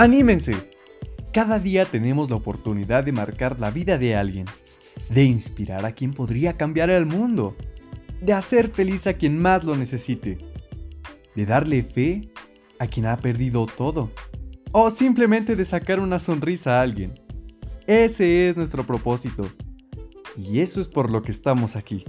¡Anímense! Cada día tenemos la oportunidad de marcar la vida de alguien, de inspirar a quien podría cambiar el mundo, de hacer feliz a quien más lo necesite, de darle fe a quien ha perdido todo, o simplemente de sacar una sonrisa a alguien. Ese es nuestro propósito. Y eso es por lo que estamos aquí.